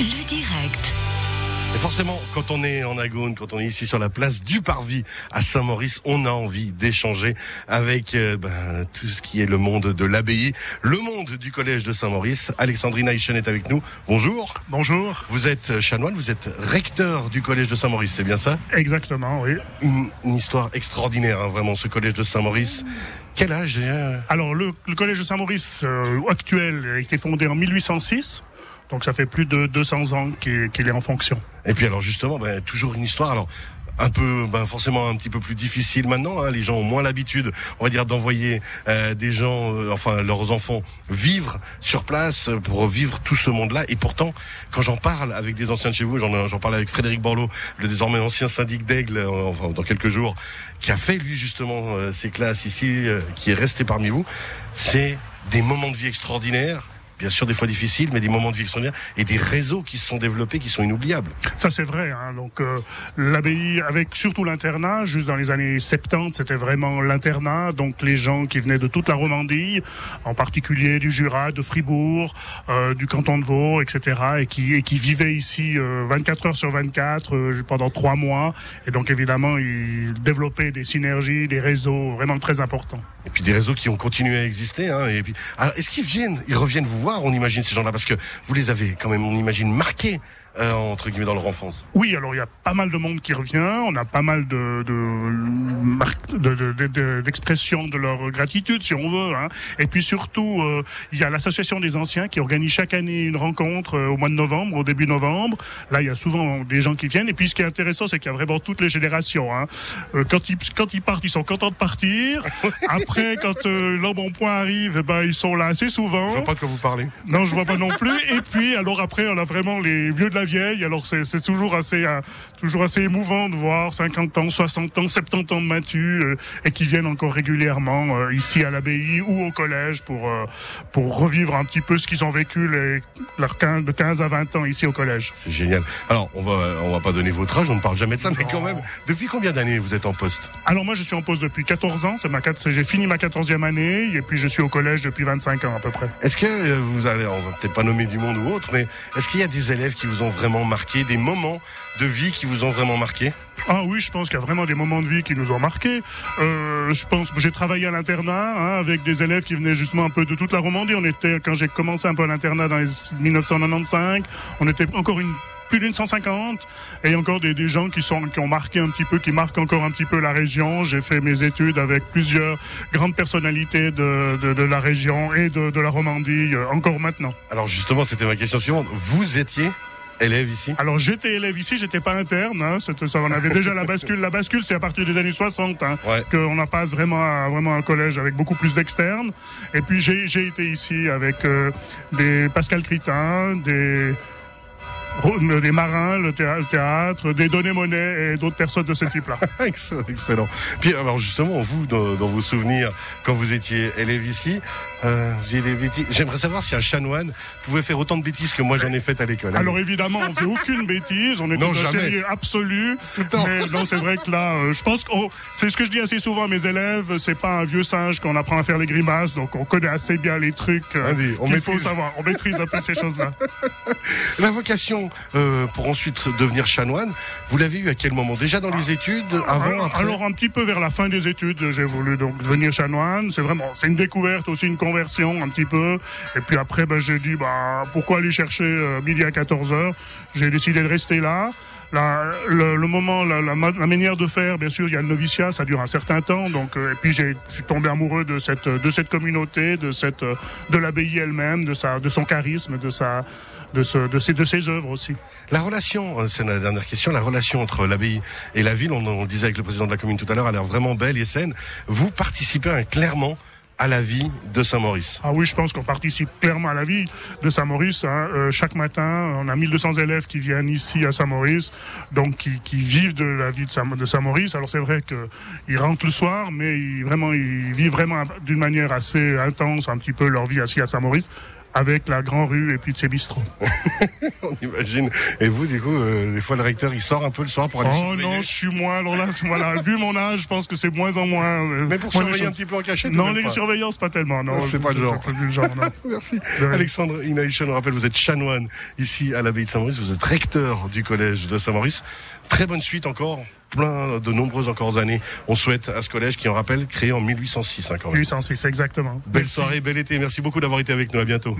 Le direct. Et forcément, quand on est en Agone, quand on est ici sur la place du Parvis à Saint-Maurice, on a envie d'échanger avec euh, ben, tout ce qui est le monde de l'abbaye, le monde du collège de Saint-Maurice. Alexandrine Eichen est avec nous. Bonjour. Bonjour. Vous êtes chanoine, vous êtes recteur du collège de Saint-Maurice, c'est bien ça? Exactement, oui. une, une histoire extraordinaire, hein, vraiment, ce collège de Saint-Maurice. Quel âge euh, Alors, le, le collège de Saint-Maurice euh, actuel a été fondé en 1806. Donc, ça fait plus de 200 ans qu'il qu'il est en fonction. Et puis alors justement, ben, toujours une histoire. Alors un peu, ben, forcément un petit peu plus difficile maintenant. Hein. Les gens ont moins l'habitude, on va dire, d'envoyer euh, des gens, euh, enfin leurs enfants, vivre sur place euh, pour vivre tout ce monde-là. Et pourtant, quand j'en parle avec des anciens de chez vous, j'en j'en parle avec Frédéric Borloo, le désormais ancien syndic d'Aigle, euh, enfin dans quelques jours, qui a fait lui justement euh, ses classes ici, euh, qui est resté parmi vous. C'est des moments de vie extraordinaires. Bien sûr, des fois difficiles, mais des moments de vie extraordinaires et des réseaux qui se sont développés, qui sont inoubliables. Ça, c'est vrai. Hein. Donc, euh, l'abbaye, avec surtout l'internat, juste dans les années 70, c'était vraiment l'internat. Donc, les gens qui venaient de toute la Romandie, en particulier du Jura, de Fribourg, euh, du canton de Vaud, etc., et qui, et qui vivaient ici euh, 24 heures sur 24 euh, pendant trois mois. Et donc, évidemment, ils développaient des synergies, des réseaux vraiment très importants. Et puis des réseaux qui ont continué à exister. Hein, et puis, alors, est-ce qu'ils viennent, ils reviennent vous voir On imagine ces gens-là parce que vous les avez quand même, on imagine marqués euh, entre guillemets dans leur enfance. Oui, alors il y a pas mal de monde qui revient, on a pas mal de de marques- de- de- de- de- d'expressions de, leur gratitude, si on veut. Hein. Et puis surtout, euh, il y a l'association des anciens qui organise chaque année une rencontre euh, au mois de novembre, au début novembre. Là, il y a souvent des gens qui viennent. Et puis ce qui est intéressant, c'est qu'il y a vraiment toutes les générations. Hein. Euh, quand ils quand ils partent, ils sont contents de partir. Après, quand euh, l'embonpoint arrive, eh ben ils sont là assez souvent. Je vois pas de quoi vous parlez. Non, je vois pas non plus. Et puis, alors après, on a vraiment les vieux de la vieille. Alors c'est toujours assez euh, toujours assez émouvant de voir 50 ans, 60 ans, 70 ans de Mathieu euh, et qui viennent encore régulièrement euh, ici à l'abbaye ou au collège pour euh, pour revivre un petit peu ce qu'ils ont vécu les leurs 15, de 15 à 20 ans ici au collège. C'est génial. Alors, on va, on va pas donner votre âge, on ne parle jamais de ça, mais quand même, depuis combien d'années vous êtes en poste? Alors moi, je suis en poste depuis 14 ans. C'est ma j'ai fini ma 14e année et puis je suis au collège depuis 25 ans à peu près. Est-ce que vous allez, on va peut-être pas nommer du monde ou autre, mais est-ce qu'il y a des élèves qui vous ont vraiment marqué, des moments de vie qui vous ont vraiment marqué Ah oui, je pense qu'il y a vraiment des moments de vie qui nous ont marqués. Euh, je pense que j'ai travaillé à l'internat hein, avec des élèves qui venaient justement un peu de toute la Romandie. On était quand j'ai commencé un peu à l'internat dans les 1995, on était encore une plus d'une 150 et encore des, des gens qui sont qui ont marqué un petit peu, qui marquent encore un petit peu la région. J'ai fait mes études avec plusieurs grandes personnalités de, de, de la région et de, de la Romandie euh, encore maintenant. Alors justement, c'était ma question suivante. Vous étiez élève ici? Alors j'étais élève ici, j'étais pas interne. Hein, ça, on avait déjà la bascule. La bascule, c'est à partir des années 60 hein, Ouais. qu'on en passe vraiment à vraiment un collège avec beaucoup plus d'externes. Et puis j'ai j'ai été ici avec euh, des Pascal Critin, des des marins, le théâ- le théâtre, des données monnaie et d'autres personnes de ce type-là. Excellent, excellent. Puis alors justement, vous, dans, dans vos souvenirs, quand vous étiez élève ici, euh, vous faisiez des bêtises. J'aimerais savoir si un chanoine pouvait faire autant de bêtises que moi j'en ai faites à l'école. Alors évidemment, on fait aucune bêtise, on est dans un sérieux absolu. Tout le temps. Mais non, c'est vrai que là, euh, je pense que c'est ce que je dis assez souvent à mes élèves, c'est pas un vieux singe qu'on apprend à faire les grimaces, donc on connaît assez bien les trucs euh, qu'il faut savoir. On maîtrise un peu ces choses-là. La vocation euh, pour ensuite devenir chanoine, vous l'avez eu à quel moment? Déjà dans les études, avant, alors, après? alors, un petit peu vers la fin des études, j'ai voulu donc devenir chanoine. C'est vraiment, c'est une découverte aussi, une conversion un petit peu. Et puis après, ben, j'ai dit, bah, pourquoi aller chercher euh, midi à 14 heures? J'ai décidé de rester là. La, le, le moment, la, la, la manière de faire, bien sûr, il y a le noviciat, ça dure un certain temps. Donc, euh, et puis j'ai, je suis tombé amoureux de cette, de cette communauté, de cette, de l'abbaye elle-même, de sa, de son charisme, de sa, de, ce, de ses, de ses œuvres aussi. La relation, euh, c'est la dernière question, la relation entre l'abbaye et la ville, on, on le disait avec le président de la commune tout à l'heure, a l'air vraiment belle et saine. Vous participez clairement à la vie de Saint-Maurice. Ah oui, je pense qu'on participe clairement à la vie de Saint-Maurice. hein. Euh, chaque matin, on a 1200 élèves qui viennent ici à Saint-Maurice, donc qui, qui vivent de la vie de Saint- de Saint-Maurice. Alors c'est vrai qu'ils rentrent le soir, mais ils, vraiment, ils vivent vraiment d'une manière assez intense un petit peu leur vie ici à Saint-Maurice. Avec la Grand Rue et puis de ses bistrots. On imagine. Et vous, du coup, euh, des fois, le recteur, il sort un peu le soir pour aller Oh non, je suis moins. Alors là, voilà, vu mon âge, je pense que c'est moins en moins. euh, Mais pour moins surveiller un petit peu en cachette Non, les pas surveillances, pas tellement. Non, C'est pas le genre. pas le genre, non. Merci. Alexandre Inaïcha, on rappelle, vous êtes chanoine ici à l'abbaye de Saint-Maurice, vous êtes recteur du collège de Saint-Maurice. Très bonne suite encore, plein de nombreuses encore années. On souhaite à ce collège qui, on rappelle, créé en 1806 hein, quand même. 806, exactement. Belle Merci. soirée, bel été. Merci beaucoup d'avoir été avec nous. À bientôt.